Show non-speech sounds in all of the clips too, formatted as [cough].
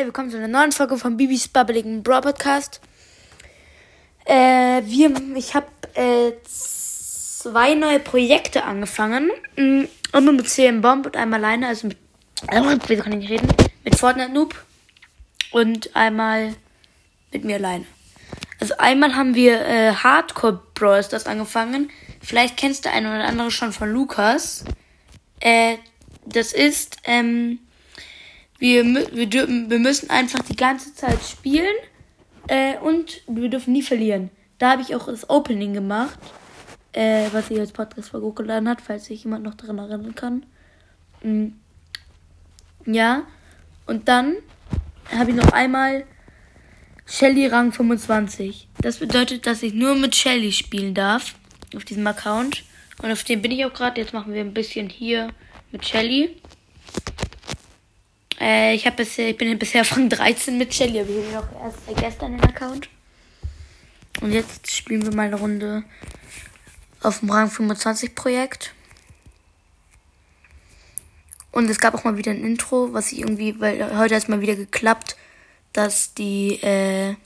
Leute, willkommen zu einer neuen Folge von Bibis Bubbling Brawl Podcast. Äh, wir, ich habe äh, zwei neue Projekte angefangen. Mm, einmal mit CM Bomb und einmal alleine, also mit, äh, kann ich nicht reden, mit Fortnite Noob und einmal mit mir alleine. Also einmal haben wir äh, Hardcore Brawls das angefangen. Vielleicht kennst du einen oder andere schon von Lukas. Äh, das ist, ähm, wir, wir, wir müssen einfach die ganze Zeit spielen äh, und wir dürfen nie verlieren. Da habe ich auch das Opening gemacht, äh, was ich als Podcast hochgeladen hat, falls sich jemand noch daran erinnern kann. Mhm. Ja, und dann habe ich noch einmal Shelly Rang 25. Das bedeutet, dass ich nur mit Shelly spielen darf auf diesem Account. Und auf dem bin ich auch gerade. Jetzt machen wir ein bisschen hier mit Shelly. Äh, ich, bisher, ich bin bisher von 13 mit Shelly, aber ich habe noch erst seit gestern den Account. Und jetzt spielen wir mal eine Runde auf dem Rang 25 Projekt. Und es gab auch mal wieder ein Intro, was ich irgendwie, weil heute ist mal wieder geklappt, dass die, äh,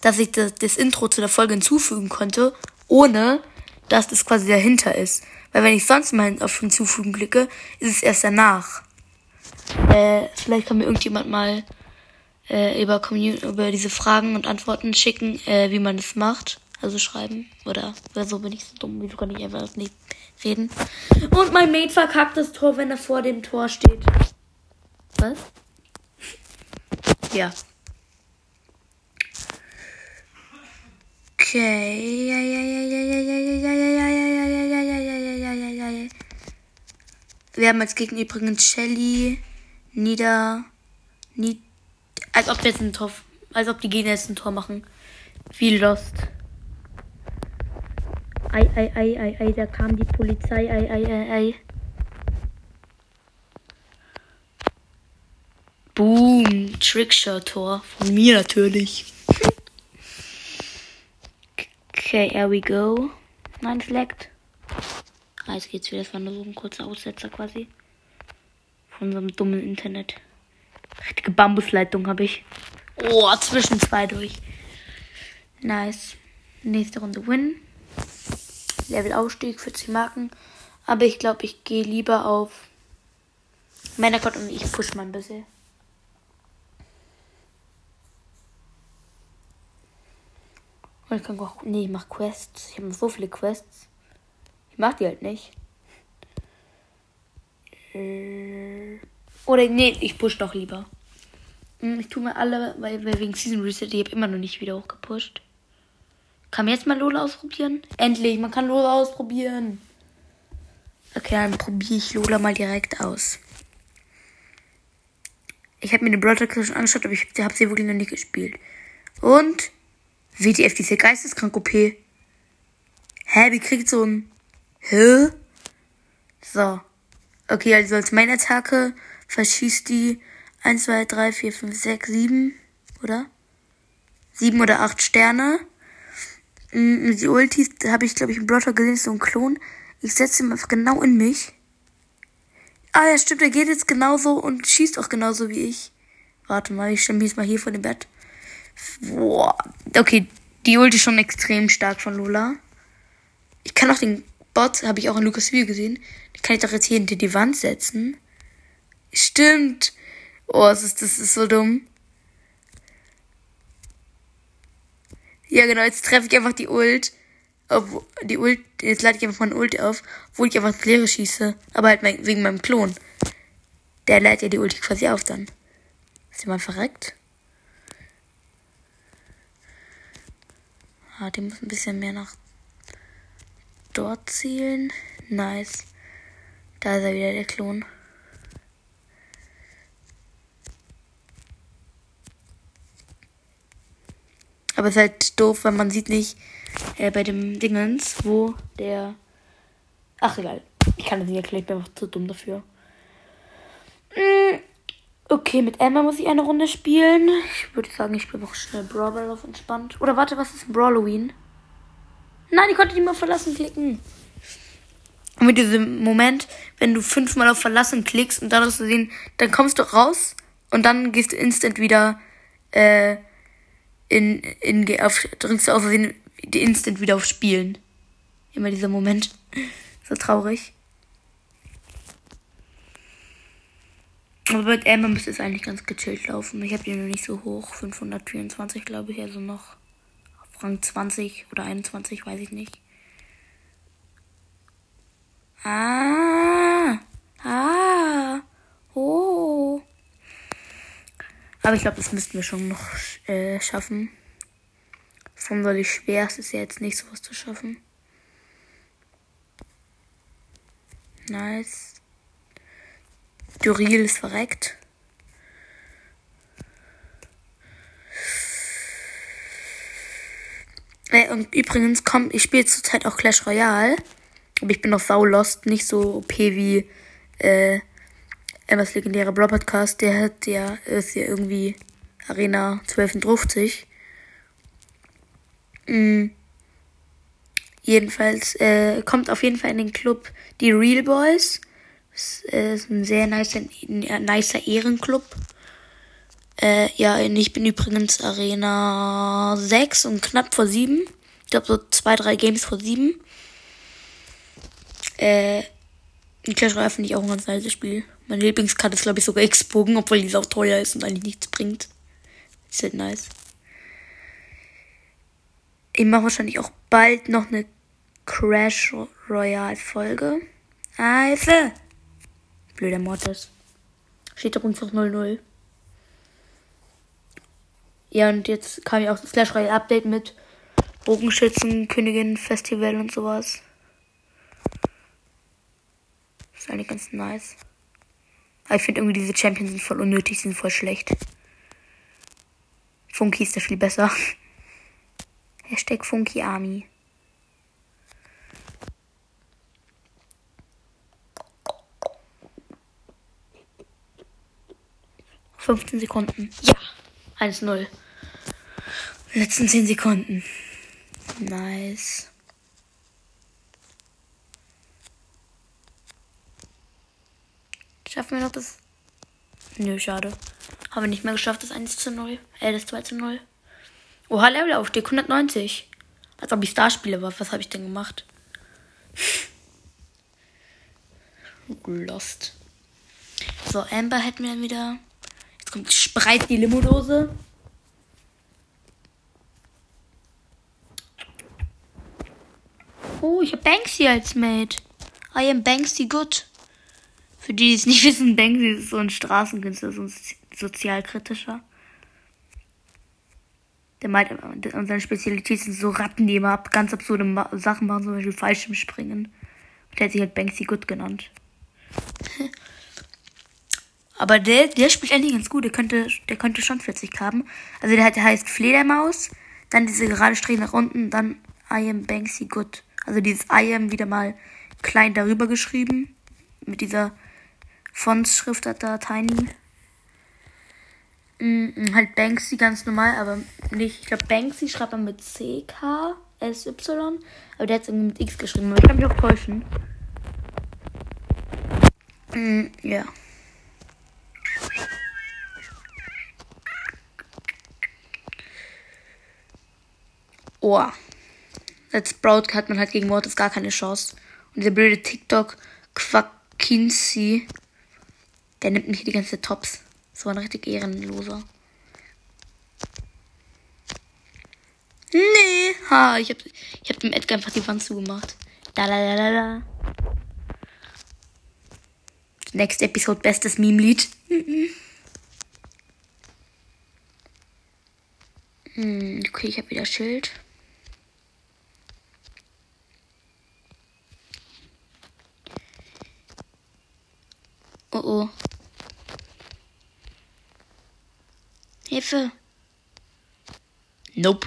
dass ich das, das Intro zu der Folge hinzufügen konnte, ohne dass das quasi dahinter ist. Weil wenn ich sonst mal auf hinzufügen klicke, ist es erst danach. Äh, vielleicht kann mir irgendjemand mal äh, über, Commun über diese Fragen und Antworten schicken, äh, wie man das macht. Also schreiben. Oder, so bin ich so dumm, wie du kann ich einfach nicht reden. Und mein Mate verkackt das Tor, wenn er vor dem Tor steht. Was? Ja. Okay. Wir haben als Gegner übrigens Shelly nieder. Nied, als ob wir jetzt ein Tor. Als ob die Gegner jetzt ein Tor machen. Wie Lost. Ei, ei, ei, ei, ei, da kam die Polizei. Ei, ei, ei, ei. Boom. Trickshot-Tor. Von mir natürlich. okay, here we go. Nein, Select. Ah, jetzt geht's wieder. Das war nur so ein kurzer Aussetzer quasi von unserem dummen Internet. Richtige Bambusleitung habe ich. Oh, zwischen zwei durch. Nice. Nächste Runde Win. Level Aufstieg, 40 Marken. Aber ich glaube, ich gehe lieber auf Männergott und ich push mal ein bisschen. Und ich kann auch. Nee, ich mach Quests. Ich habe so viele Quests. Ich mach die halt nicht. Äh, oder nee, ich push doch lieber. Hm, ich tue mir alle, weil, weil wegen Season Reset, ich habe immer noch nicht wieder hochgepusht. Kann man jetzt mal Lola ausprobieren? Endlich, man kann Lola ausprobieren. Okay, dann probiere ich Lola mal direkt aus. Ich habe mir den Broadcast schon angeschaut, aber ich habe sie wirklich noch nicht gespielt. Und WTF, diese geisteskrank OP. Hä, wie kriegt so ein... Hä? So. Okay, also als Main-Attacke verschießt die 1, 2, 3, 4, 5, 6, 7, oder? 7 oder 8 Sterne. Mm, die Ultis habe ich, glaube ich, im Brotter gesehen, so ein Klon. Ich setze ihn genau in mich. Ah ja, stimmt, er geht jetzt genauso und schießt auch genauso wie ich. Warte mal, ich stelle mich jetzt mal hier vor dem Bett. Boah. Okay, die Ulti ist schon extrem stark von Lola. Ich kann auch den Bot, habe ich auch in Lukas Video gesehen. Kann ich doch jetzt hier hinter die Wand setzen. Stimmt. Oh, das ist, das ist so dumm. Ja, genau, jetzt treffe ich einfach die Ult. Auf, die Ult, jetzt lade ich einfach meine Ult auf, wo ich einfach ins Leere schieße. Aber halt mein, wegen meinem Klon. Der lädt ja die Ult quasi auf dann. Ist jemand verreckt? Ah, die muss ein bisschen mehr nach dort zielen. Nice. Da ist er wieder, der Klon. Aber es ist halt doof, weil man sieht nicht äh, bei dem Dingens, wo der... Ach, egal. Ich kann das nicht erklären, ich bin einfach zu dumm dafür. Mm, okay, mit Emma muss ich eine Runde spielen. Ich würde sagen, ich spiele noch schnell Brawl auf entspannt. Oder warte, was ist ein Brawloween? Nein, ich konnte nicht mal verlassen klicken. Und mit diesem Moment, wenn du fünfmal auf verlassen klickst und dadurch zu sehen, dann kommst du raus und dann gehst du instant wieder äh, in, in auf, drückst du auf die instant wieder auf Spielen. Immer dieser Moment. [laughs] So traurig. Aber bei Emma müsste es eigentlich ganz gechillt laufen. Ich habe die noch nicht so hoch. 524 glaube ich, also noch auf Rang 20 oder 21, weiß ich nicht. Ah. Ah. Oh. Aber ich glaube, das müssten wir schon noch äh, schaffen. Sonderlich schwer. Es ist ja jetzt nicht sowas zu schaffen. Nice. Duril ist verreckt. Äh, und übrigens kommt, ich spiele zurzeit auch Clash Royale. Aber ich bin noch sau lost, nicht so OP wie äh, Emmas legendärer Brawl Podcast. Der hat ja, ist ja irgendwie Arena 1250. Mhm. Jedenfalls äh, kommt auf jeden Fall in den Club die Real Boys. Das ist ein sehr nicer, nicer Ehrenclub. Äh, ja, ich bin übrigens Arena 6 und knapp vor 7. Ich glaube so zwei, drei Games vor 7. Äh, Clash Royale finde ich auch ein ganz nice Spiel. Meine Lieblingskarte ist, glaube ich, sogar X-Bogen, obwohl die auch teuer ist und eigentlich nichts bringt. Ist halt nice. Ich mache wahrscheinlich auch bald noch eine Crash Royale Folge. Hilfe! Blöder Mortis. Steht doch einfach 0-0. Ja, und jetzt kam ja auch das Clash Royale Update mit Bogenschützen, Königin Festival und sowas. Das ist eigentlich ganz nice. Aber ich finde irgendwie diese Champions sind voll unnötig, sind voll schlecht. Funky ist da viel besser. [laughs] Hashtag Funky Army. 15 Sekunden. Ja. 1-0. Letzten 10 Sekunden. Nice. Schaffen wir noch das? Nö, schade. Haben wir nicht mehr geschafft, das 1 zu 0. Äh, das 2 zu 0. Oha, Levelaufstieg, 190. Als ob ich Starspieler war. Was habe ich denn gemacht? [laughs] Lost. So, Amber hätten wir dann wieder. Jetzt kommt Spreit die Limodose. Oh, ich habe Banksy als Mate. I am Banksy good. Für die, die es nicht [laughs] wissen, Banksy ist so ein Straßenkünstler, so ein sozialkritischer. Der meint, und seine Spezialität sind so Ratten, die immer ganz absurde Sachen machen, zum Beispiel Fallschirmspringen. Und der hat sich halt Banksy Good genannt. [laughs] Aber der, der spielt eigentlich ganz gut. Der könnte, der könnte schon 40 haben. Also der, der heißt Fledermaus, dann diese gerade Strähne nach unten, dann I am Banksy Good. Also dieses I am wieder mal klein darüber geschrieben. Mit dieser Fontsschrift hat da Tiny. Mhm, halt Banksy ganz normal, aber nicht. Ich glaube, Banksy schreibt man mit C, K, S, Y. Aber der hat es irgendwie mit X geschrieben. Aber ich kann mich auch täuschen. Mhm, ja. Oh. Als Sprout hat man halt gegen Mortis gar keine Chance. Und der blöde TikTok Quackincy, der nimmt mich die ganze Tops. So ein richtig ehrenloser. Nee, ha, ich hab, ich hab dem Edgar einfach die Wand zugemacht. Da, da, da, da, da. Next Episode, bestes Meme-Lied. [laughs] Hm, okay, ich habe wieder Schild. Oh oh. Hilfe. Nope.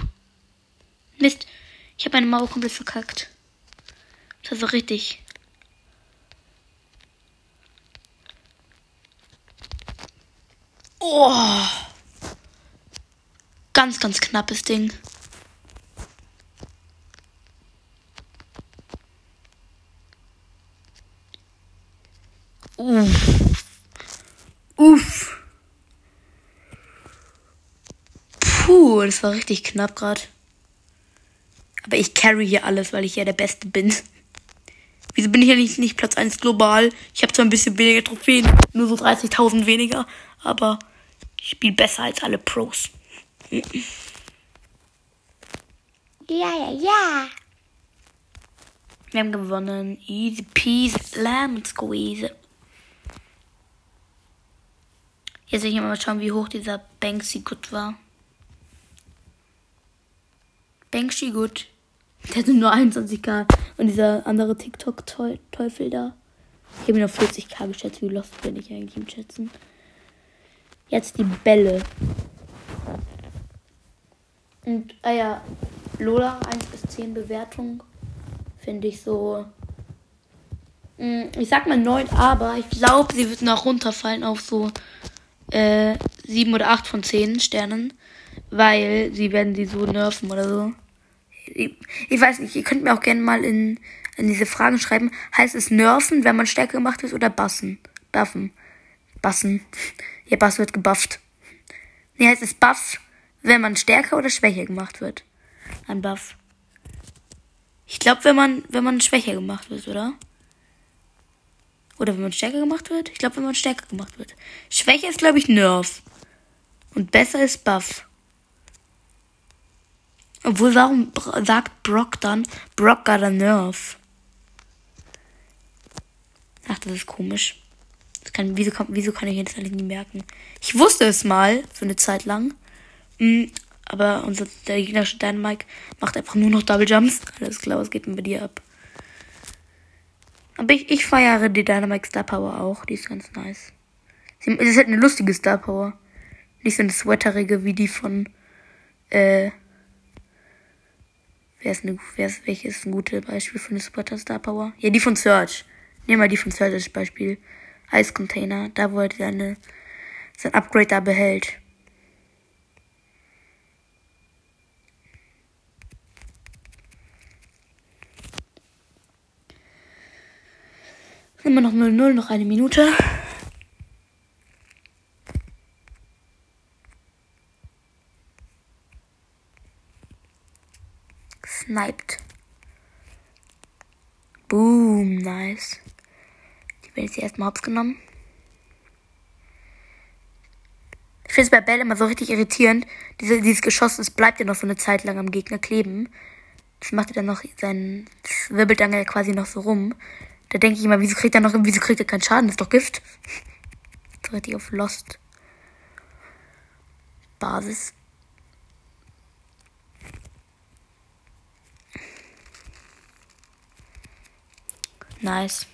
Mist. Ich habe meine Mauer komplett verkackt. Das war richtig. Oh. Ganz, ganz knappes Ding. Uff. Lol, das war richtig knapp gerade. Aber ich carry hier alles, weil ich ja der Beste bin. Wieso bin ich ja nicht, nicht Platz 1 global? Ich habe zwar ein bisschen weniger Trophäen, nur so 30.000 weniger, aber ich spiele besser als alle Pros. Ja, ja, ja. Wir haben gewonnen. Easy peasy, lemon squeeze. Jetzt will ich mal schauen, wie hoch dieser Banksy gut war. Banksy gut. Der hatte nur 21k. Und dieser andere TikTok-Teufel da. Ich habe ihn auf 40k geschätzt. Wie lost bin ich eigentlich im Schätzen? Jetzt die Bälle. Und, ah ja, Lola 1 bis 10 Bewertung. Finde ich so. Mh, Ich sag mal 9, aber ich glaube, sie wird noch runterfallen auf so äh, 7 oder 8 von 10 Sternen. Weil sie werden sie so nerven oder so. Ich, ich weiß nicht, ihr könnt mir auch gerne mal in, in diese Fragen schreiben. Heißt es nerven, wenn man stärker gemacht ist, oder bassen? Buffen. Bassen. Ja, Bass wird gebufft. Nee, heißt es buff, wenn man stärker oder schwächer gemacht wird? Ein Buff. Ich glaube, wenn man, wenn man schwächer gemacht wird, oder? Oder wenn man stärker gemacht wird? Ich glaube, wenn man stärker gemacht wird. Schwächer ist, glaube ich, Nerf. Und besser ist Buff. Obwohl, warum sagt Brock dann, Brock got a Nerf? Ach, das ist komisch. Das kann, wieso, kann, wieso kann ich jetzt eigentlich nie merken? Ich wusste es mal, so eine Zeit lang. Mm, aber unser, der gegnerische Dynamike macht einfach nur noch Double Jumps. Alles klar, was geht denn bei dir ab? Aber ich, ich feiere die Dynamite Star Power auch. Die ist ganz nice. Sie, ist halt eine lustige Star Power. Nicht so eine sweaterige wie die von, äh, wer ist eine, wer ist, welches ist ein gutes Beispiel für eine Sweater Star Power? Ja, die von Search. Nehmen wir die von Search als Beispiel. Eiscontainer, da wo er seine, sein Upgrade da behält. Immer noch 0-0, noch eine Minute. Sniped. Boom, nice. Die werden jetzt erstmal hops genommen. Ich finde es bei Bell immer so richtig irritierend. Diese, dieses Geschoss, es bleibt ja noch so eine Zeit lang am Gegner kleben. Das macht er dann noch seinen. Wirbelt dann ja quasi noch so rum. Da denke ich immer, wieso kriegt er noch, wieso kriegt er keinen Schaden? Das ist doch Gift. [laughs] So richtig auf Lost. Basis. Nice.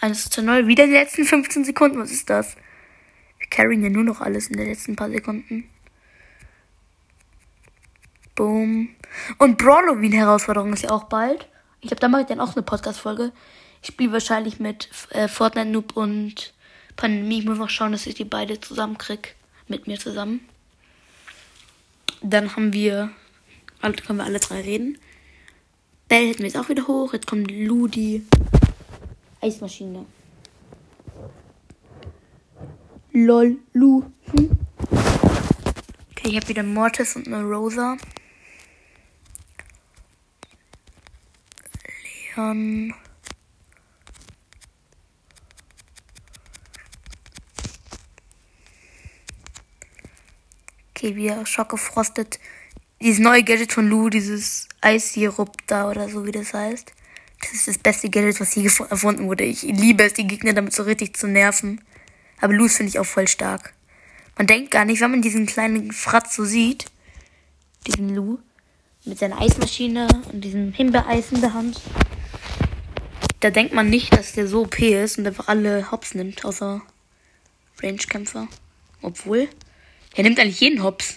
1 zu 0. Wieder die letzten 15 Sekunden. Was ist das? Wir carryen ja nur noch alles in den letzten paar Sekunden. Boom. Und Brawloween-Herausforderung ist ja auch bald. Ich glaube, da mache ich dann auch eine Podcast-Folge. Ich spiele wahrscheinlich mit äh, Fortnite Noob und Pandemie. Ich muss noch schauen, dass ich die beide zusammenkrieg. Mit mir zusammen. Dann haben wir. Können wir alle drei reden. Bell hätten wir jetzt auch wieder hoch. Jetzt kommt Ludi. Eismaschine. Lol, Lu. Hm? Okay, ich habe wieder Mortis und eine Rosa. Leon. Okay, wir schockgefrostet. Dieses neue Gadget von Lu, dieses Eissirup da oder so, wie das heißt. Das ist das beste Gadget, was gef- erfunden wurde. Ich liebe es, die Gegner damit so richtig zu nerven. Aber Lus finde ich auch voll stark. Man denkt gar nicht, wenn man diesen kleinen Fratz so sieht, diesen Lu, mit seiner Eismaschine und diesem Himbeereis in der Hand, da denkt man nicht, dass der so OP ist und einfach alle Hops nimmt, außer Range-Kämpfer. Obwohl, er nimmt eigentlich jeden Hops.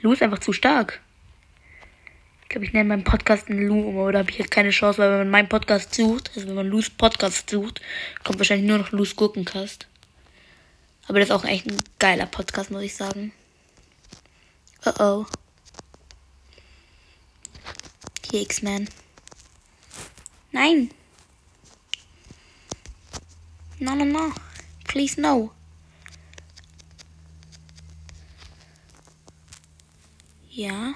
Lu ist einfach zu stark. Ich glaube, ich nenne meinen Podcast einen Lu um, aber da habe ich jetzt keine Chance, weil wenn man meinen Podcast sucht, also wenn man Lu's Podcast sucht, kommt wahrscheinlich nur noch Lu's Gurkencast. Aber das ist auch echt ein geiler Podcast, muss ich sagen. Oh oh. Hier, X-Man. Nein. No, no, no. Please, no. Ja.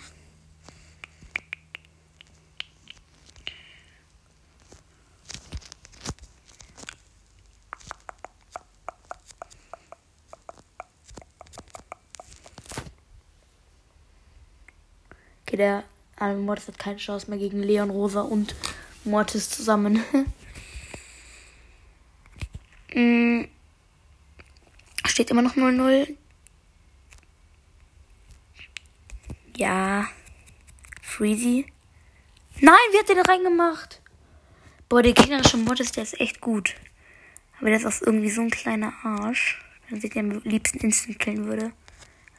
Der arme Mortis hat keine Chance mehr gegen Leon, Rosa und Mortis zusammen. [laughs] Mm. Steht immer noch 0-0. Ja. Freezy. Nein, wie hat der da reingemacht? Boah, der gegnerische Mortis, der ist echt gut. Aber der ist irgendwie so ein kleiner Arsch. Wenn sich den am liebsten instant killen würde.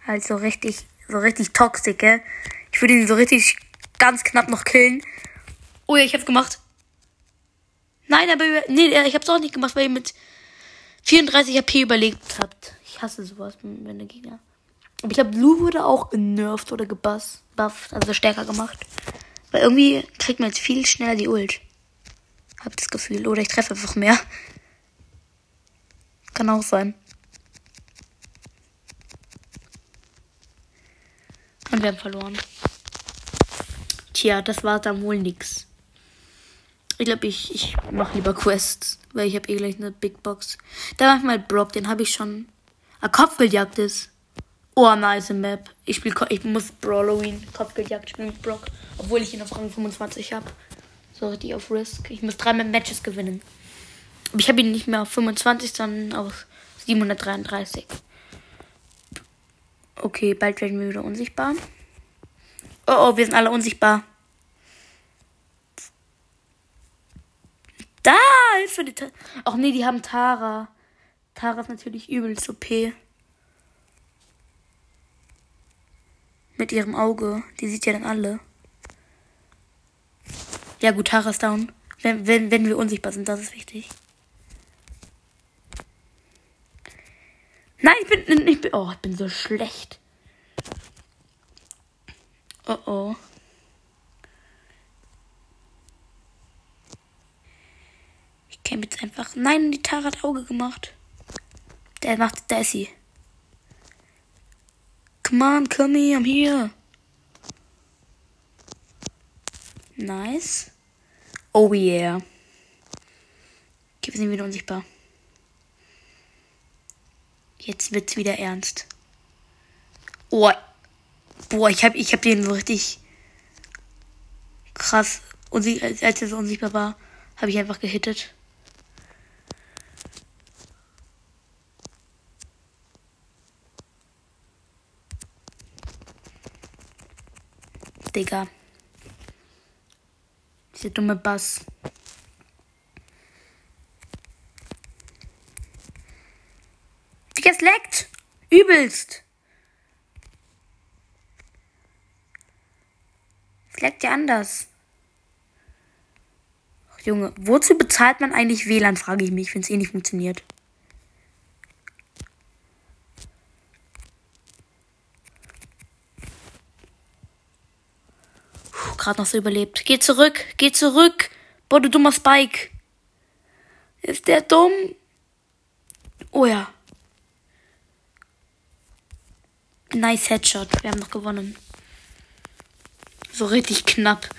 Also richtig, so richtig toxisch, gell? Ich würde ihn so richtig ganz knapp noch killen. Oh ja, ich hab's gemacht. Nein, aber nee, ich hab's auch nicht gemacht, weil ihr mit 34 HP überlegt habt. Ich hasse sowas, wenn der Gegner. Aber ich glaube, Blue wurde auch genervt oder gebufft, also stärker gemacht. Weil irgendwie kriegt man jetzt viel schneller die Ult. Hab das Gefühl. Oder ich treffe einfach mehr. Kann auch sein. Wir haben verloren. Tja, das war dann wohl nix. Ich glaube, ich, ich mache lieber Quests, weil ich habe eh gleich eine Big Box. Da mach ich mal Brock, den habe ich schon. Ah, Kopfgeldjagd ist. Oh, nice Map. Ich, spiel, ich muss Brawloween Kopfgeldjagd spielen mit Brock, obwohl ich ihn auf Rang 25 habe. So richtig auf Risk. Ich muss drei Matches gewinnen. Aber ich habe ihn nicht mehr auf 25, sondern auf 733. Okay, bald werden wir wieder unsichtbar. Oh, oh, wir sind alle unsichtbar. Da, Hilfe. Die Ach nee, die haben Tara. Tara ist natürlich übelst OP. Mit ihrem Auge. Die sieht ja dann alle. Ja gut, Tara ist down. Wenn, wenn, wenn wir unsichtbar sind, das ist wichtig. Nein, ich bin, ich oh, ich bin so schlecht. Oh oh. Ich käme jetzt einfach. Nein, die Tara hat Auge gemacht. Der macht, da ist sie. Come on, come here, I'm here. Nice. Oh yeah. Okay, wir sind wieder unsichtbar. Jetzt wird's wieder ernst. Oh. Boah, ich hab, ich hab den so richtig krass. Und als er so unsichtbar war, habe ich einfach gehittet. Digga. Dieser dumme Bass. Es leckt. Übelst. Es leckt ja anders. Ach, Junge, wozu bezahlt man eigentlich WLAN, frage ich mich, wenn es eh nicht funktioniert. gerade noch so überlebt. Geh zurück, geh zurück. Boah, du dummer Spike. Ist der dumm? Oh ja. Nice Headshot. Wir haben noch gewonnen. So richtig knapp.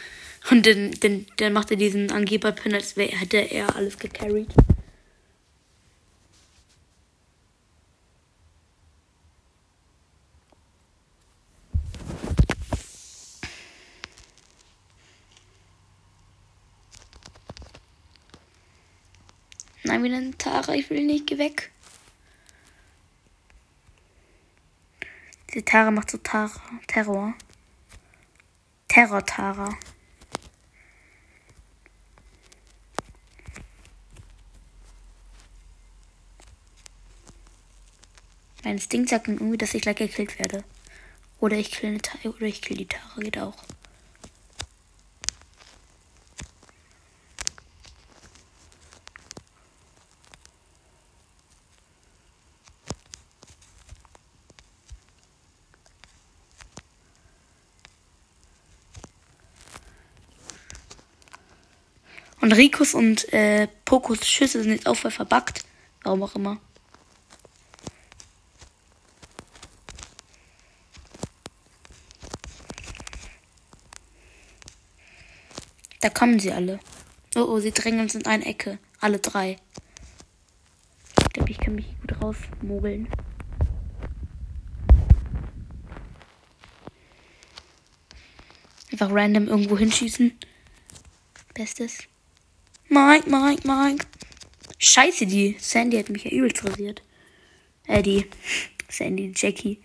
Und dann, dann, dann macht er diesen Angeber-Pin, als wäre, hätte er alles gecarried. Nein, wieder eine Tara. Ich will nicht. Geh weg. Diese Tara macht so Tara. Terror. Terror Tara. Mein Instinkt sagt mir irgendwie, dass ich gleich gekillt werde. Oder ich kill, eine oder ich kill die Tara. Geht auch. Und Rikos und äh, Pokos Schüsse sind jetzt auch voll verbuggt. Warum auch immer. Da kommen sie alle. Oh oh, sie drängen uns in eine Ecke. Alle drei. Ich glaube, ich kann mich gut rausmogeln. Einfach random irgendwo hinschießen. Bestes. Mike, Mike, Mike. Scheiße, die Sandy hat mich ja übelst rasiert. Äh, die Sandy, Jackie.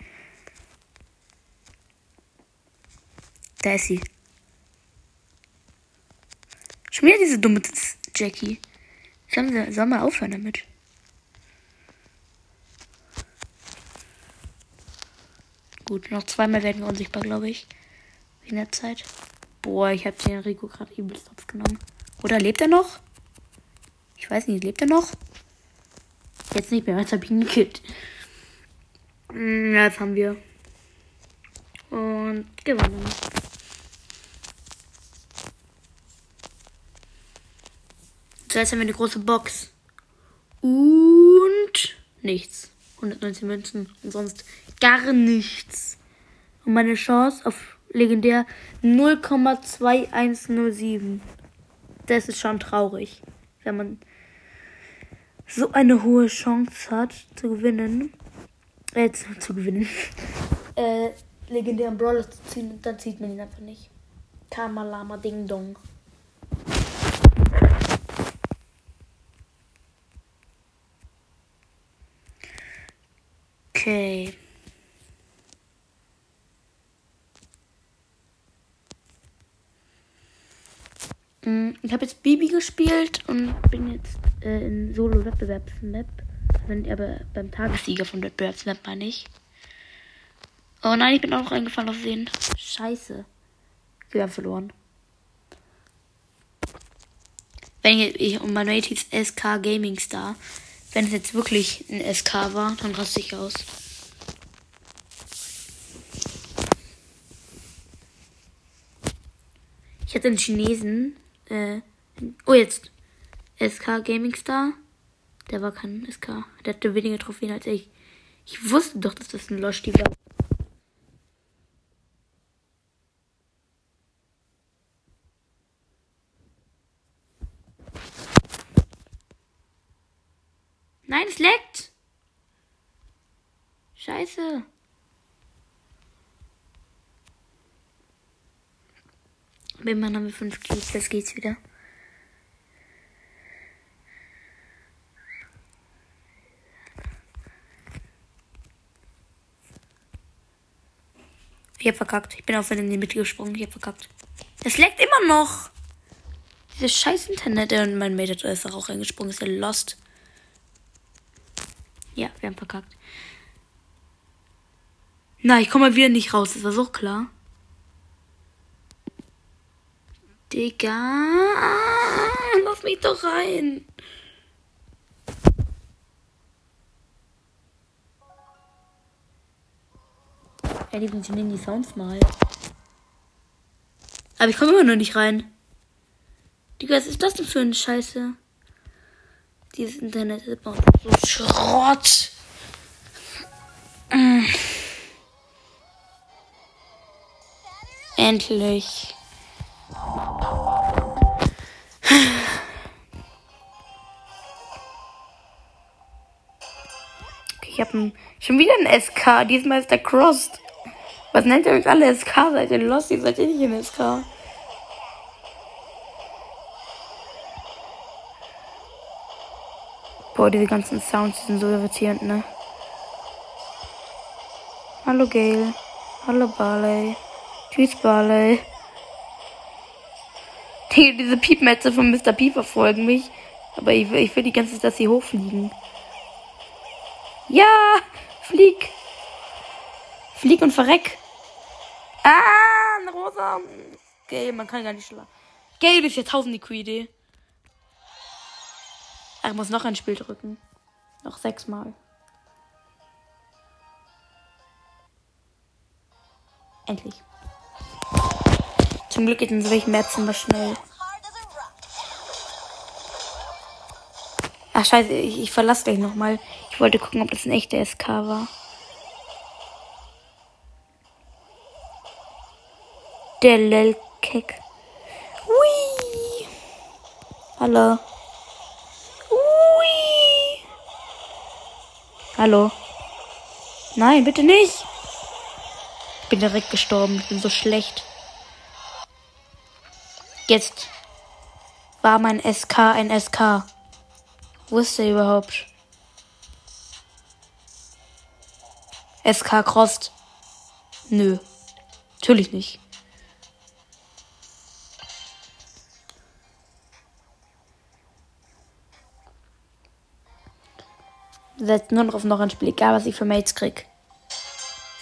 Da ist sie. Schon wieder diese dumme Jackie. Sollen wir, sollen wir aufhören damit? Gut, noch zweimal werden wir unsichtbar, glaube ich. In der Zeit. Boah, ich habe den Rico gerade übelst aufgenommen. Oder lebt er noch? Ich weiß nicht, lebt er noch? Jetzt nicht mehr, jetzt habe ich ihn gekillt. Hm, ja, jetzt haben wir. Und gewonnen. Zuerst haben wir eine große Box. Und nichts. 119 Münzen und sonst gar nichts. Und meine Chance auf legendär 0,2107. Das ist schon traurig, wenn man so eine hohe Chance hat zu gewinnen. Äh, zu, zu gewinnen. [laughs] äh, legendären Brawler zu ziehen, dann zieht man ihn einfach nicht. Kamalama Ding Dong. Okay. Mm, ich habe jetzt Bibi gespielt und bin jetzt äh, in Solo-Wettbewerbsmap. Wenn aber beim Tagessieger von Wettbewerbsmap meine ich. Oh nein, ich bin auch noch eingefallen auf sehen. Scheiße. Wir haben verloren. Wenn ich um mein Rate hieß SK Gaming Star. Wenn es jetzt wirklich ein SK war, dann raste ich aus. Ich hatte einen Chinesen. Äh, oh, jetzt. SK Gaming Star. Der war kein SK. Der hatte weniger Trophäen als ich. Ich wusste doch, dass das ein Losch war. Nein, es leckt. Scheiße. Wenn man haben wir fünf Kills, das geht's wieder. Ich hab verkackt. Ich bin auf in die Mitte gesprungen. Ich hab verkackt. Es leckt immer noch. Dieses scheiß Internet. Und mein Mate ist auch reingesprungen. Ist ja lost. Ja, wir haben verkackt. Na, ich komme mal wieder nicht raus. Das war so klar. Digga. Lass mich doch rein. Ja, die funktionieren die Sounds mal. Aber ich komme immer noch nicht rein. Digga, was ist das denn für eine Scheiße? Dieses Internet ist so Schrott. Endlich. Ich habe schon wieder ein SK. Diesmal ist der Crossed. Was nennt ihr euch alle SK? Seid ihr Lost? Seid ihr nicht in SK. Boah, diese ganzen Sounds sind so irritierend, ne? Hallo Gail. Hallo Barley. Tschüss Barley. Diese Piepmetze von Mr. P verfolgen mich. Aber ich will, ich will die ganze Zeit, dass sie hochfliegen. Ja! Flieg! Flieg und verreck! Ah, ein rosa. Gale, man kann gar nicht schlagen. Gale ist jetzt 1000 die Idee. Er muss noch ein Spiel drücken. Noch sechsmal. Endlich. Zum Glück geht in solchen Maps immer schnell. Ach scheiße, ich, ich verlasse gleich nochmal. Ich wollte gucken, ob das ein echter SK war. Der Lelkek. Hui! Hallo. Ui. Hallo. Nein, bitte nicht. Ich bin direkt gestorben. Ich bin so schlecht. Jetzt war mein SK ein SK. Wo ist der überhaupt? SK Krost. Nö. Natürlich nicht. Setzt nur noch auf noch ein Spiel, egal was ich für Mates krieg.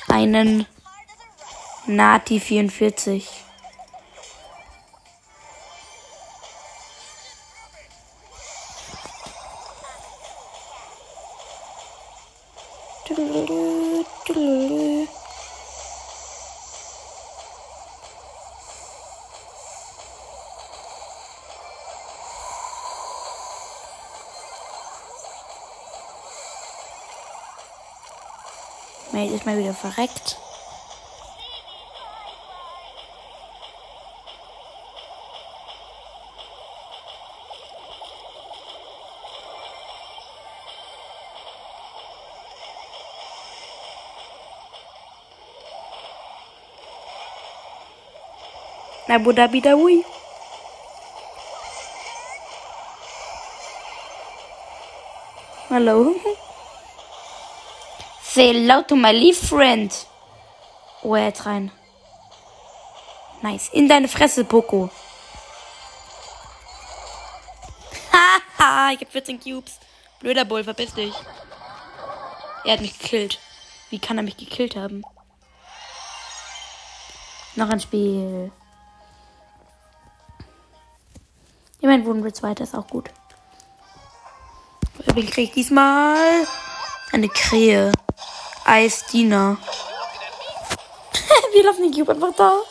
Einen Nati 44. verreckt. Abu Dhabi Dawi. Hallo. [laughs] Say hello to my leaf friend. Oh, er hat rein. Nice. In deine Fresse, Poco. [laughs] Haha, ich hab 14 Cubes. Blöder Bull, verpiss dich. Er hat mich gekillt. Wie kann er mich gekillt haben? Noch ein Spiel. Immerhin wurden wir Zweiter, ist auch gut. Wen krieg ich diesmal? Eine Krähe. Eis Dina. [laughs] Wir laufen den Cube einfach da.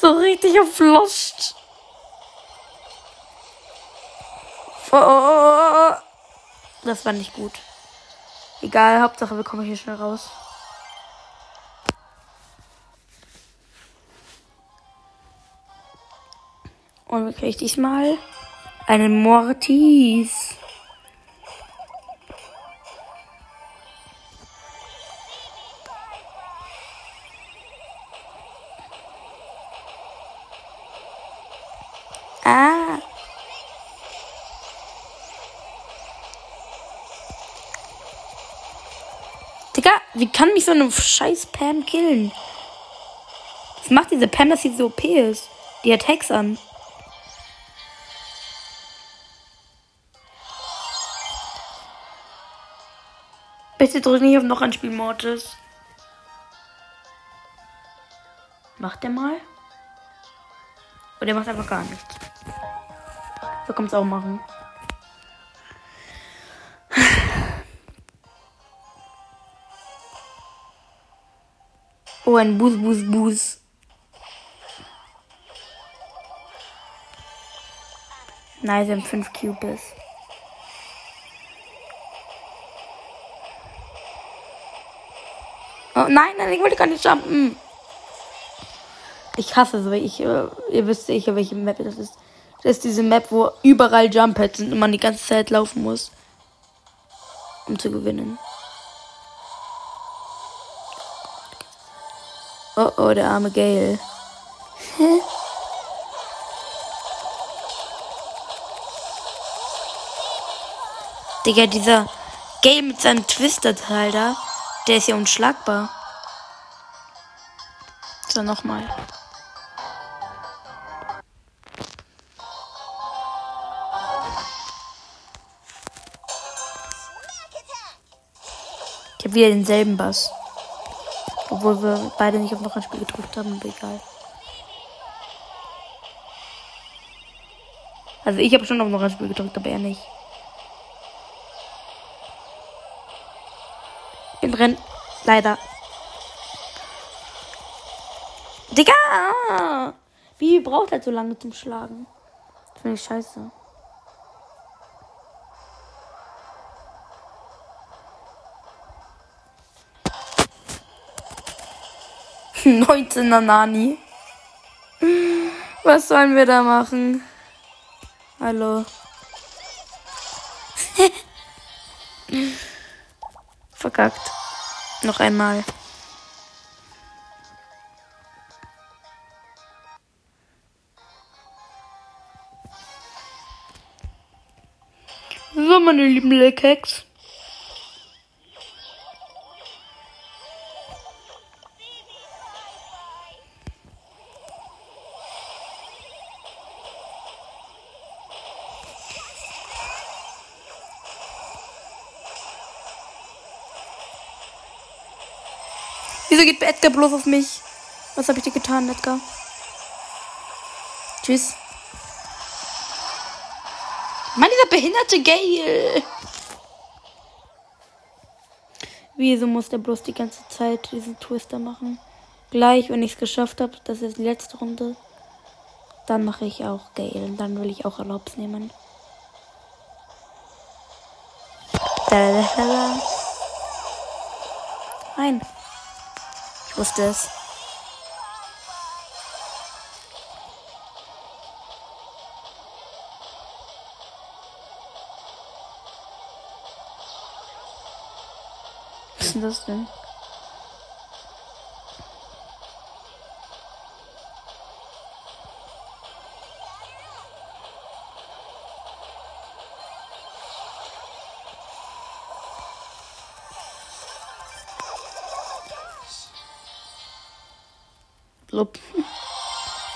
so richtig gefloscht. Oh, das war nicht gut. Egal, Hauptsache wir kommen hier schnell raus. Und wir kriege ich diesmal einen Mortis. Wie kann mich so eine scheiß Pam killen? Was macht diese Pam, dass sie so OP ist? Die hat Hex an. Bitte drück nicht auf noch ein Spiel Mortis. Macht der mal? Oder der macht einfach gar nichts. So es auch machen. Oh, ein Bus, Bus, Bus. Sie haben 5 Cubes. Oh, nein, nein, ich wollte gar nicht jumpen. Ich hasse so, ich, äh, ihr wisst sicher, welche Map das ist. Das ist diese Map, wo überall Jump-Pads sind und man die ganze Zeit laufen muss. Um zu gewinnen. Oh oh, der arme Gale. Hä? Digga, dieser Gale mit seinem Twister-Teil da, der ist ja unschlagbar. So, nochmal. Ich habe wieder denselben Bass. Obwohl wir beide nicht auf noch ein Spiel gedrückt haben, aber egal. Also ich habe schon auf noch ein Spiel gedrückt, aber er nicht. Ich bin drin. Leider. Digga! Wie braucht er so lange zum Schlagen? Finde ich scheiße. [laughs] 19er Nani. Was sollen wir da machen? Hallo. [laughs] Verkackt. Noch einmal. So, meine lieben Leckhacks. Wieso geht Edgar bloß auf mich? Was habe ich dir getan, Edgar? Tschüss. Mann, dieser behinderte Gale. Wieso muss der bloß die ganze Zeit diesen Twister machen? Gleich, wenn ich es geschafft habe, das ist die letzte Runde, dann mache ich auch Gale. Und dann will ich auch Erlaubs nehmen. Nein. Ich wusste this. Was ist?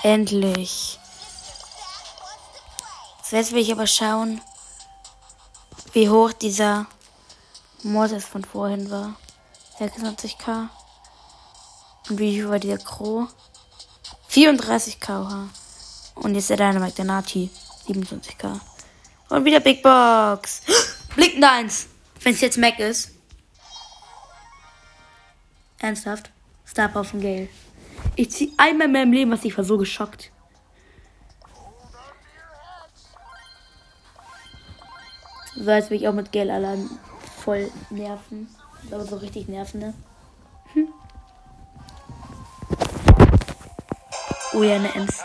Endlich. Zuerst will ich aber schauen, wie hoch dieser Mortis von vorhin war. 26k. Und wie hoch war dieser Crow? 34k. Und jetzt der Dynamite, der Nati. 27k. Und wieder Big Box. [gasps] Blickende 1. Wenn es jetzt Mac ist. Ernsthaft? Star Power von Gale. Ich zieh einmal in meinem Leben, was ich war so geschockt. So als will ich auch mit allein voll nerven. Aber so richtig nerven, ne? Hm. Oh ja, eine Ems.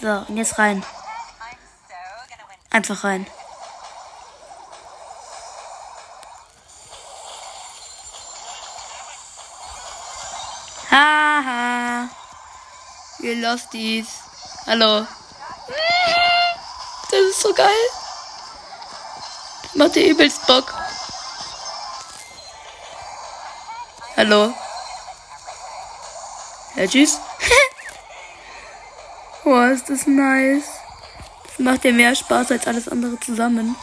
So, und jetzt rein. Einfach rein. Haha. Wir Losties. Hallo. Das ist so geil. Macht dir übelst Bock. Hallo. Ja, tschüss. [laughs] Boah, ist das nice. Das macht dir mehr Spaß als alles andere zusammen.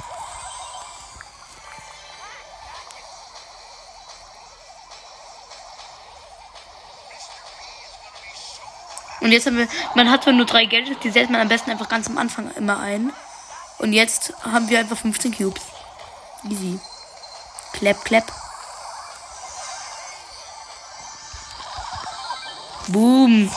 Jetzt haben wir, man hat nur drei Gadgets, die setzt man am besten einfach ganz am Anfang immer ein. Und jetzt haben wir einfach 15 Cubes. Easy. Clap, clap. Boom.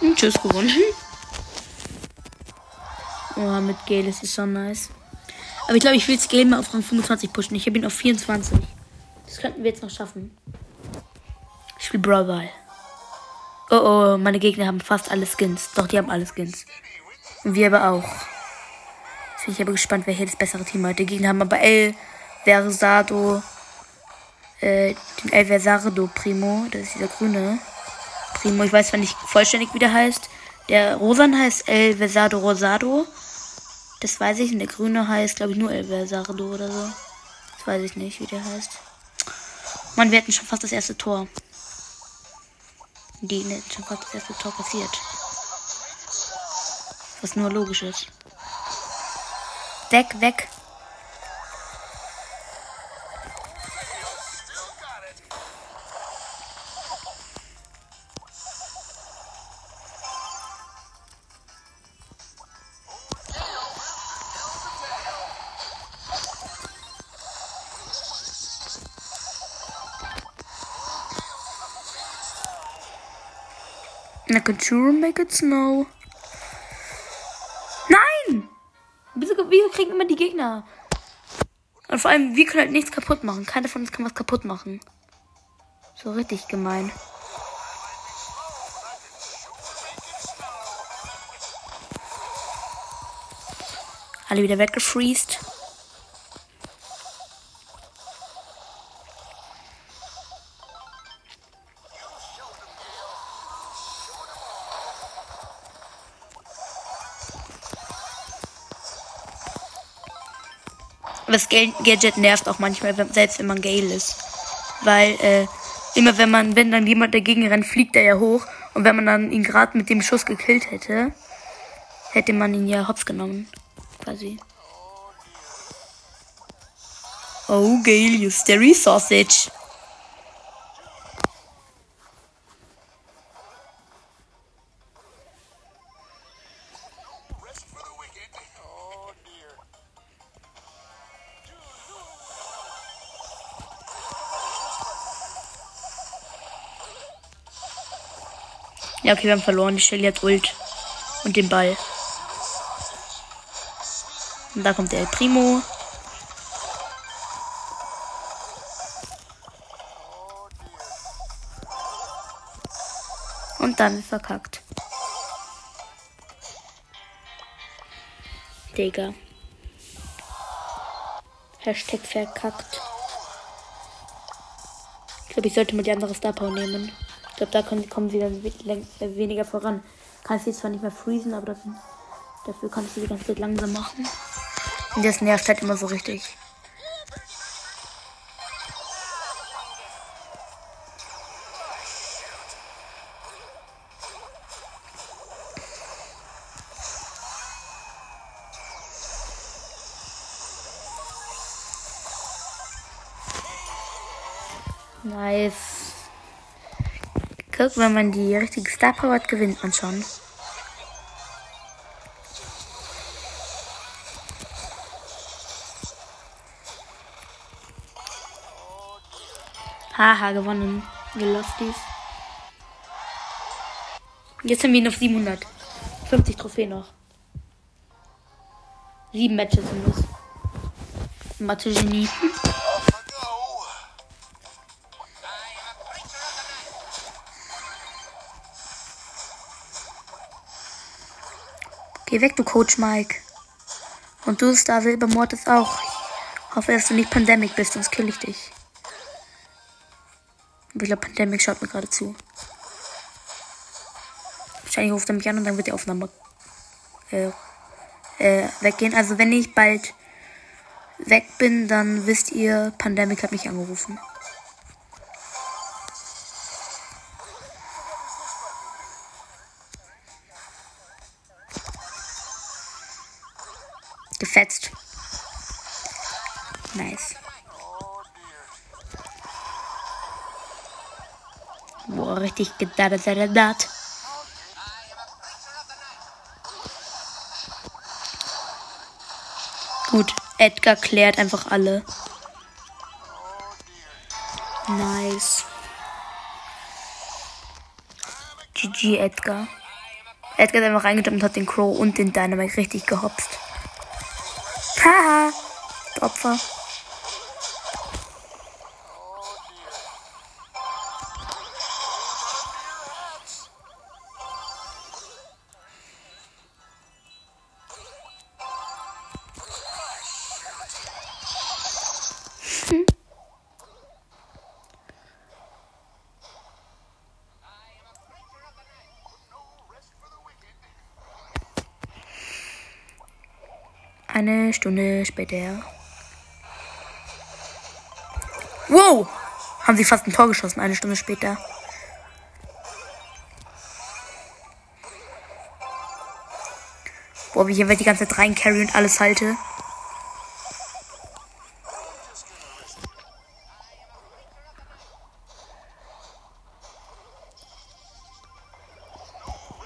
Und tschüss gewonnen. Oh, mit Gale ist es so nice. Aber ich glaube, ich will jetzt Gale mal auf Rang 25 pushen. Ich habe ihn auf 24. Das könnten wir jetzt noch schaffen. Ich spiele Brawl. Oh oh, meine Gegner haben fast alle Skins. Doch, die haben alle Skins. Und wir aber auch. Jetzt bin ich aber gespannt, wer hier das bessere Team hat. Die Gegner haben aber El Versado. Äh, den El Versado Primo. Das ist dieser grüne. Primo, ich weiß zwar nicht vollständig, wie der heißt. Der Rosan heißt El Versado Rosado. Das weiß ich. Und der grüne heißt, glaube ich, nur El Versado oder so. Das weiß ich nicht, wie der heißt. Mann, wir hatten schon fast das erste Tor. Die hätten schon fast das erste Tor passiert. Was nur logisch ist. Weg, weg. Could sure make it snow. Nein! Wieso kriegen immer die Gegner Und vor allem, wir können halt nichts kaputt machen. Keiner von uns kann was kaputt machen. So richtig gemein. Alle wieder weggefriest. Das Gadget nervt auch manchmal, selbst wenn man Gale ist. Weil, äh, immer wenn man, wenn dann jemand dagegen rennt, fliegt er ja hoch. Und wenn man dann ihn gerade mit dem Schuss gekillt hätte, hätte man ihn ja hops genommen. Quasi. Oh, Gale, you stary sausage. Ja, okay, wir haben verloren. Die Shelly hat Ult. Und den Ball. Und da kommt der Primo. Und dann verkackt. Digga. Hashtag verkackt. Ich glaube, ich sollte mal die andere Star Power nehmen. Ich glaube, da können, kommen sie dann äh, weniger voran. Kann ich sie zwar nicht mehr freezen, aber dafür, dafür kann ich sie die ganze Zeit langsam machen. Und das nervt halt immer so richtig. Guck, wenn man die richtige Star Power hat, gewinnt man schon. Haha, gewonnen. Wir Losties. Jetzt haben wir ihn auf 700. 50 Trophäen noch. Sieben Matches sind es. Mathe-Genie. Geh weg, du Coach Mike. Und du, Star Silbermord, auch. Hoffe, dass du nicht Pandemic bist, sonst kill ich dich. Ich glaube, Pandemic schaut mir gerade zu. Wahrscheinlich ruft er mich an und dann wird die Aufnahme äh, äh, weggehen. Also wenn ich bald weg bin, dann wisst ihr, Pandemic hat mich angerufen. Richtig gedaddert. Gut, Edgar klärt einfach alle. Nice. GG Edgar. Edgar ist einfach reingejumpt und hat den Crow und den Dynamite richtig gehopst. Haha. Opfer. Eine Stunde später. Wow! Haben sie fast ein Tor geschossen, eine Stunde später. Boah, wie hier die ganze Zeit rein carry und alles halte.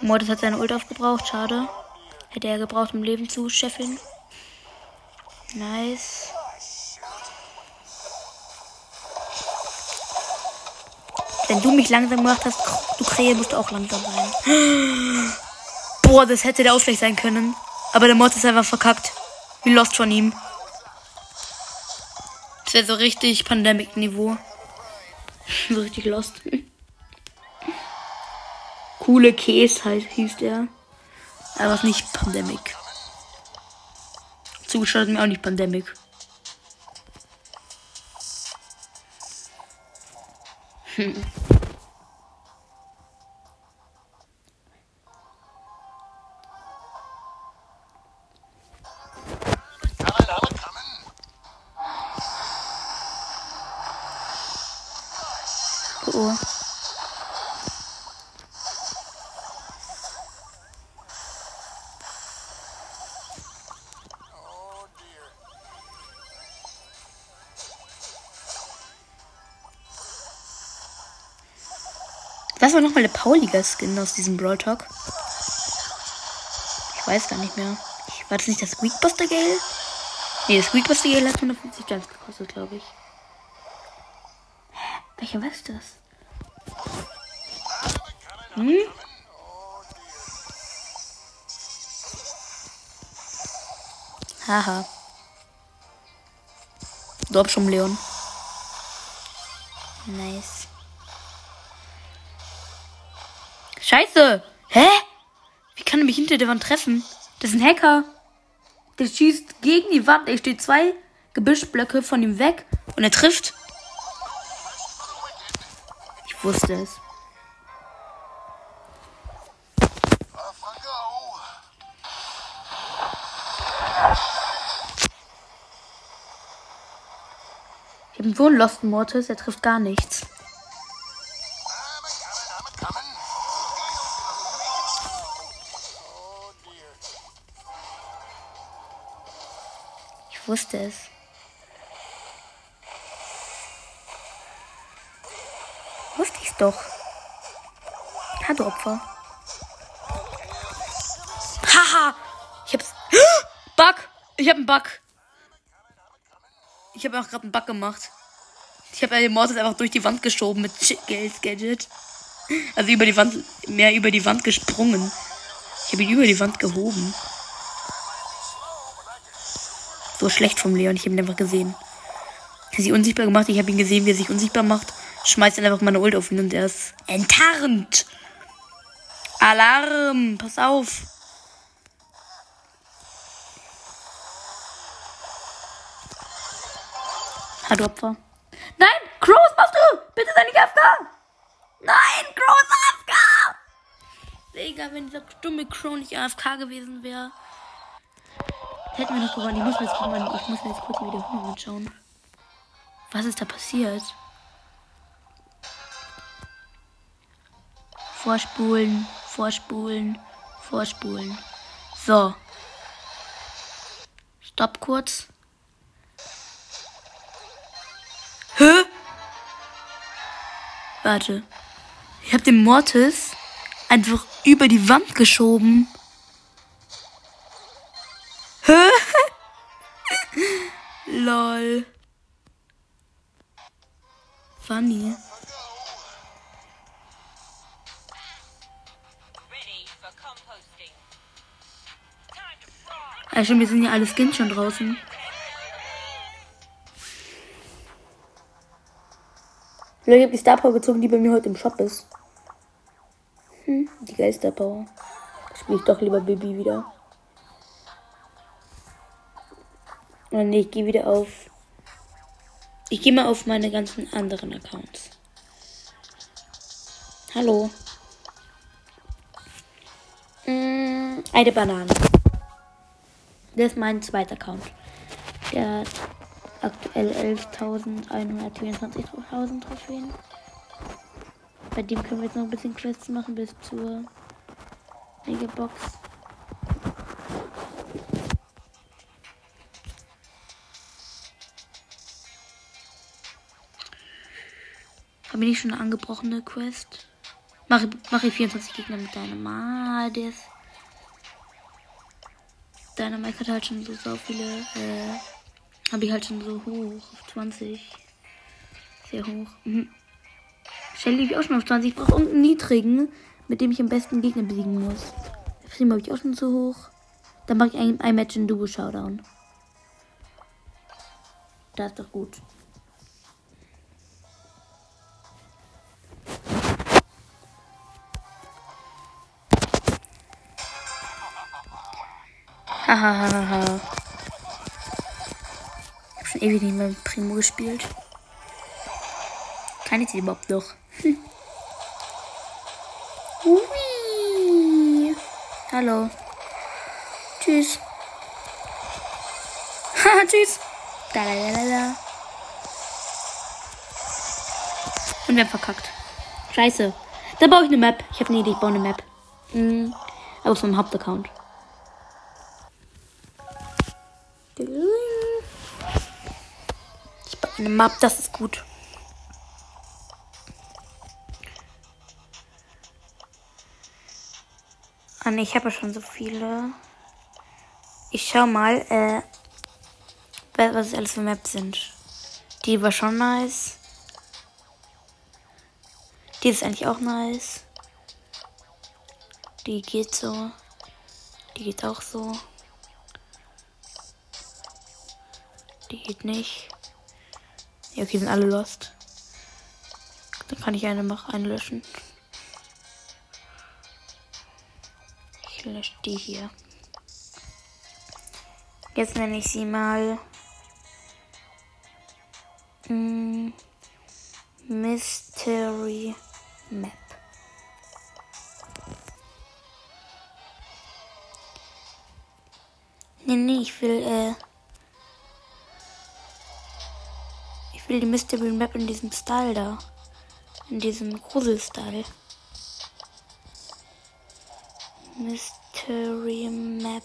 Mordes hat seine Ult aufgebraucht, schade. Hätte er gebraucht, um Leben zu scheffeln. Nice. Wenn du mich langsam gemacht hast, du Krähe, musst auch langsam sein. [gasps] Boah, das hätte der Ausgleich sein können. Aber der Mod ist einfach verkackt. Wie lost von ihm. Das wäre so richtig Pandemic-Niveau. [laughs] so richtig lost. Coole Käse halt hieß der. Aber ist nicht Pandemic. Zugeschaut mir auch nicht Pandemic. Hm. [laughs] war nochmal der Pauliger-Skin aus diesem Brawl Talk. Ich weiß gar nicht mehr. War das nicht das Weekbuster Gale? Nee, das Weekbuster Gale hat 150 Gems gekostet, glaube ich. Hä? Welcher war das? Hm? Haha. Dort schon Leon. Nice. Scheiße! Hä? Wie kann er mich hinter der Wand treffen? Das ist ein Hacker. Der schießt gegen die Wand. Er steht zwei Gebüschblöcke von ihm weg und er trifft. Ich wusste es. Ich habe einen Lost Mortis, er trifft gar nichts. Wusste es. Wusste ich's doch. Ha, du Opfer. Haha! Ich hab's. [gasps] Bug! Ich hab einen Bug. Ich habe auch gerade einen Bug gemacht. Ich habe den Mortis einfach durch die Wand geschoben mit Geld Gadget. Also über die Wand, mehr über die Wand gesprungen. Ich habe ihn über die Wand gehoben. Schlecht vom Leon. Ich habe ihn einfach gesehen. Er hat sich unsichtbar gemacht. Ich habe ihn gesehen, wie er sich unsichtbar macht. Schmeißt dann einfach meine Ult auf ihn und er ist enttarnt. Alarm! Pass auf! Hat Opfer. Nein! Crow, was machst du? Bitte sei nicht AFK! Nein! Crow ist AFK! Digga, wenn dieser dumme Crow nicht AFK gewesen wäre. Hätten wir noch gewonnen. Ich muss mir jetzt, mal, ich muss mir jetzt kurz die Wiederholung anschauen. Was ist da passiert? Vorspulen, vorspulen, vorspulen. So. Stopp kurz. Hä? Warte. Ich habe den Mortis einfach über die Wand geschoben. Ja, wir sind ja alle Skins schon draußen. Ich habe die Star Power gezogen, die bei mir heute im Shop ist. Hm, die Geister Power. Spiele ich doch lieber Baby wieder. Und nee, ich gehe wieder auf. Ich gehe mal auf meine ganzen anderen Accounts. Hallo. Mm, eine Banane. Das ist mein zweiter Account. Der hat aktuell 11.124.000 Trophäen. Bei dem können wir jetzt noch ein bisschen Quests machen bis zur Megabox. Habe ich schon eine angebrochene Quest? Mache mach ich 24 Gegner mit deinem Ma, der Mike hat halt schon so, so viele. Äh, Habe ich halt schon so hoch. Auf 20. Sehr hoch. Mhm. Shelly habe ich auch schon auf 20. Ich brauche irgendeinen niedrigen, mit dem ich am besten Gegner besiegen muss. Friem habe ich auch schon zu hoch. Dann mache ich ein, ein Match in Duo Showdown. Das ist doch gut. Hahaha. ich hab schon ewig nicht mehr mit Primo gespielt. Kann ich sie überhaupt noch? Hm. [laughs] Ui. Hallo. Tschüss. [laughs] Haha, tschüss. Da, da, da, da, da. Und wir haben verkackt. Scheiße. Da baue ich eine Map. Ich habe eine Idee, ich baue eine Map. Mhm. Aber vom Hauptaccount. Eine Map, das ist gut. Ah, nee, ich habe ja schon so viele. Ich schau mal, äh, was es alles für Maps sind. Die war schon nice. Die ist eigentlich auch nice. Die geht so. Die geht auch so. Die geht nicht. Ja, okay, sind alle lost. Dann kann ich eine noch einlöschen. Ich lösche die hier. Jetzt nenne ich sie mal mm, Mystery Map. Nee, nee, ich will, äh. Will die Mystery Map in diesem Style da. In diesem Grusel-Style. Mystery Map.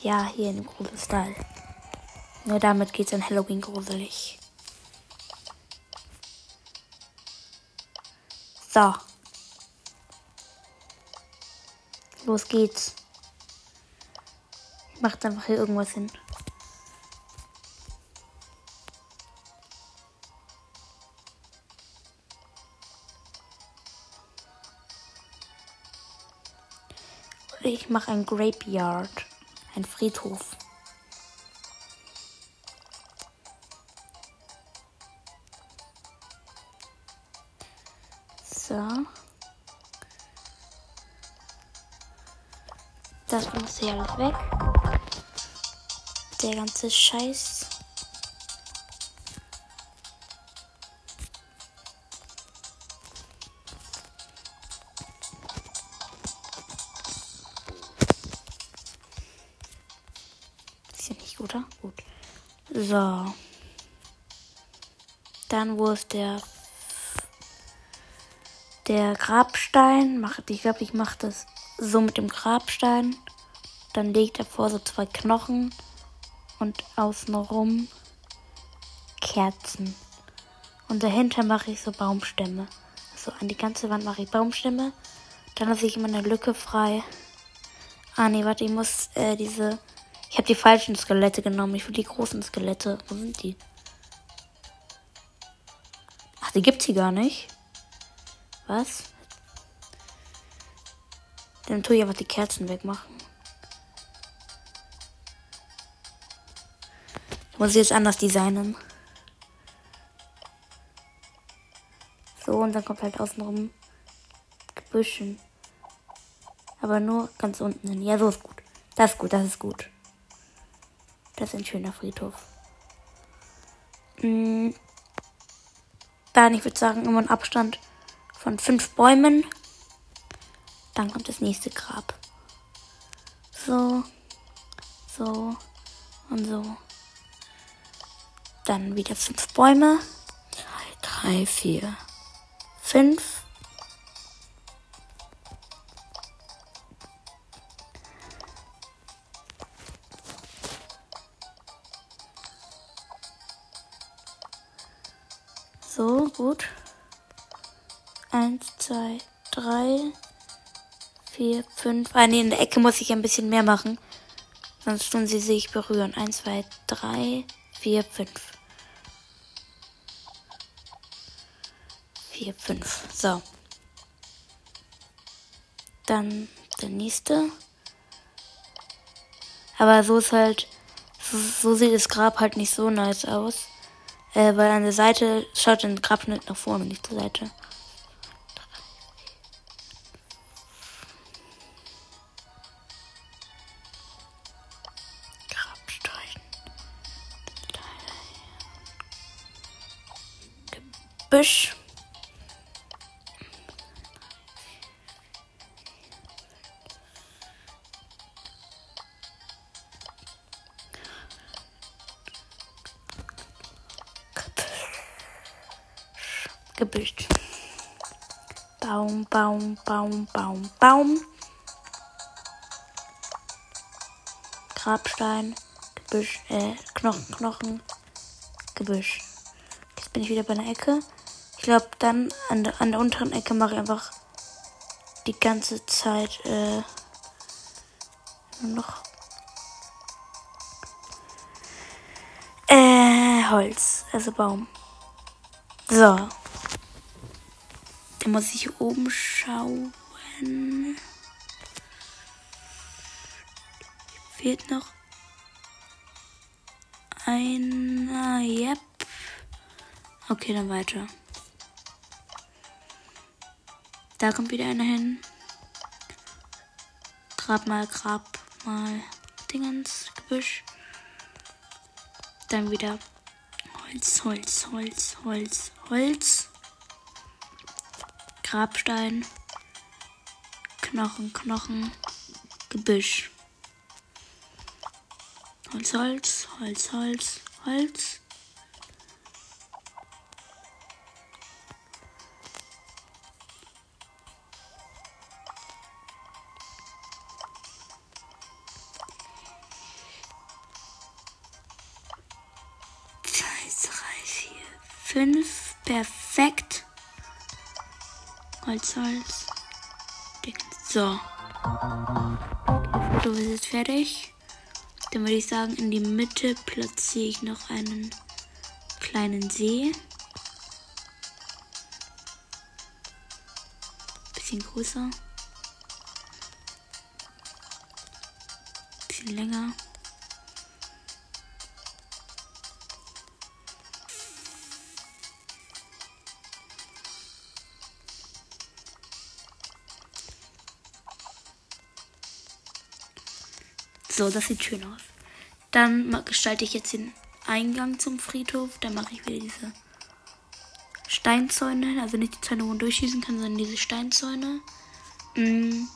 Ja, hier in Grusel-Style. Nur damit geht's an Halloween gruselig. So. Los geht's. Macht einfach hier irgendwas hin. Ich mache ein Grapeyard. Ein Friedhof. So. Das muss hier alles weg. Der ganze Scheiß. So. Dann wo ist der der Grabstein. Ich glaube, ich mache das so mit dem Grabstein. Dann legt er vor so zwei Knochen und außenrum Kerzen. Und dahinter mache ich so Baumstämme. So an die ganze Wand mache ich Baumstämme. Dann lasse ich immer eine Lücke frei. Ah nee, warte, ich muss äh, diese. Ich habe die falschen Skelette genommen. Ich will die großen Skelette. Wo sind die? Ach, die gibt's hier gar nicht. Was? Dann tue ich einfach die Kerzen wegmachen. Ich muss jetzt anders designen. So, und dann kommt halt außenrum Gebüschen. Aber nur ganz unten hin. Ja, so ist gut. Das ist gut, das ist gut. Das ist ein schöner Friedhof. Mhm. Dann, ich würde sagen, immer einen Abstand von fünf Bäumen. Dann kommt das nächste Grab. So, so und so. Dann wieder fünf Bäume. Drei, drei vier, fünf. Fünf. Ah, nee, in der Ecke muss ich ein bisschen mehr machen. Sonst tun sie sich berühren. Eins, zwei, drei, vier, fünf. Vier, fünf. So. Dann der nächste. Aber so ist halt. So, so sieht das Grab halt nicht so nice aus. Äh, weil an der Seite schaut ein Grabschnitt nach vorne, nicht zur Seite. Gebüsch. Gebüsch. Baum, Baum, Baum, Baum, Baum. Grabstein, Gebüsch, äh, Knochen, Knochen, Gebüsch. Jetzt bin ich wieder bei einer Ecke. Ich glaube, dann an der, an der unteren Ecke mache ich einfach die ganze Zeit äh, nur noch äh, Holz, also Baum. So. Dann muss ich hier oben schauen. Fehlt noch einer. Yep. Okay, dann weiter. Da kommt wieder einer hin. Grab mal, grab mal. Dingens, Gebüsch. Dann wieder Holz, Holz, Holz, Holz, Holz. Grabstein. Knochen, Knochen. Gebüsch. Holz, Holz, Holz, Holz, Holz. Holz, Holz. So. Das Foto ist jetzt fertig. Dann würde ich sagen, in die Mitte platziere ich noch einen kleinen See. Bisschen größer. Bisschen länger. So, das sieht schön aus. Dann gestalte ich jetzt den Eingang zum Friedhof. Dann mache ich wieder diese Steinzäune. Also nicht die Zäune, wo man durchschießen kann, sondern diese Steinzäune. Mm.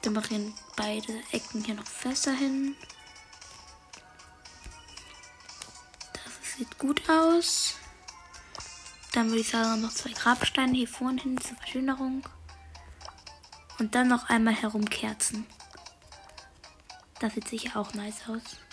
Dann mache ich beide Ecken hier noch fester hin. Das sieht gut aus. Dann würde ich sagen, noch zwei Grabsteine hier vorne hin zur Verschönerung. Und dann noch einmal herum Kerzen. Das sieht sicher auch nice aus.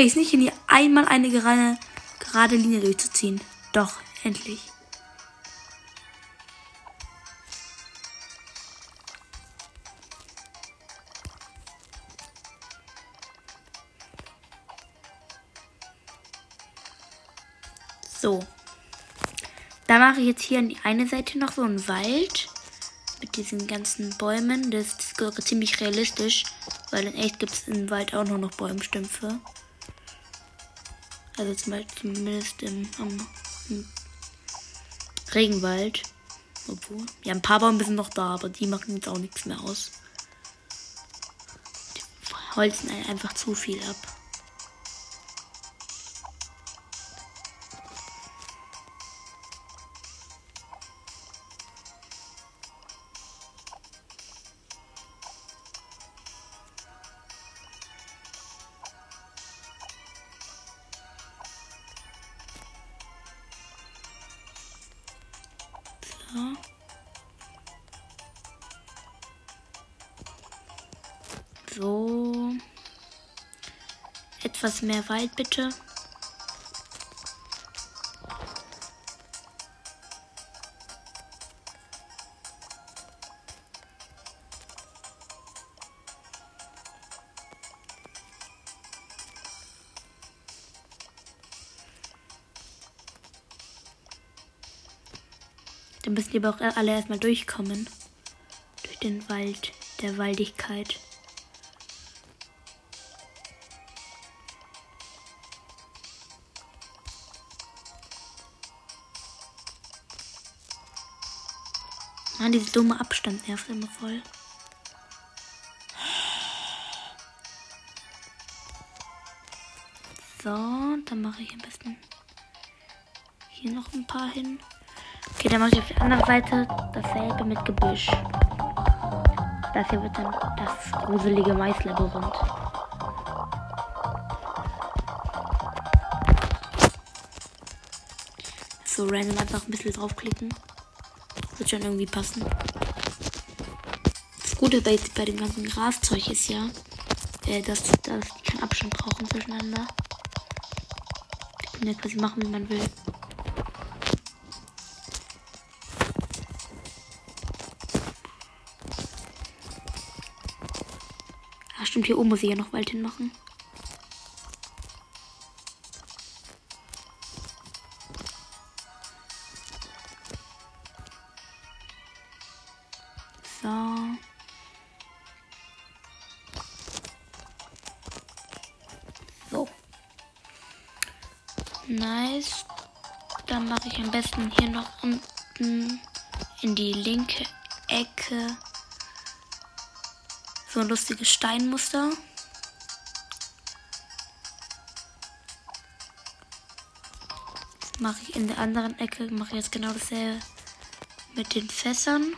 Krieg ich es nicht hin, hier einmal eine gerade, gerade Linie durchzuziehen. Doch, endlich. So. Da mache ich jetzt hier an die eine Seite noch so einen Wald mit diesen ganzen Bäumen. Das ist ziemlich realistisch, weil in echt gibt es im Wald auch nur noch Bäumstümpfe. Also zum Beispiel zumindest im, am, im Regenwald. Obwohl, ja, ein paar Bäume sind noch da, aber die machen jetzt auch nichts mehr aus. Die holzen einfach zu viel ab. etwas mehr Wald, bitte. Dann müssen lieber auch alle erstmal durchkommen. Durch den Wald der Waldigkeit. Mann, diese dumme Abstand nervt immer voll. So, dann mache ich am besten hier noch ein paar hin. Okay, dann mache ich auf der anderen Seite dasselbe mit Gebüsch. Das hier wird dann das gruselige Maislabyrinth. So random einfach ein bisschen draufklicken. Wird schon irgendwie passen. Das Gute bei, bei dem ganzen Graszeug ist ja, äh, dass, dass die keinen Abstand brauchen zwischeneinander. Die können ja quasi machen, wie man will. Ah, stimmt, hier oben muss ich ja noch Wald hinmachen. So. Lustiges Steinmuster. Mache ich in der anderen Ecke, mache jetzt genau dasselbe mit den Fässern.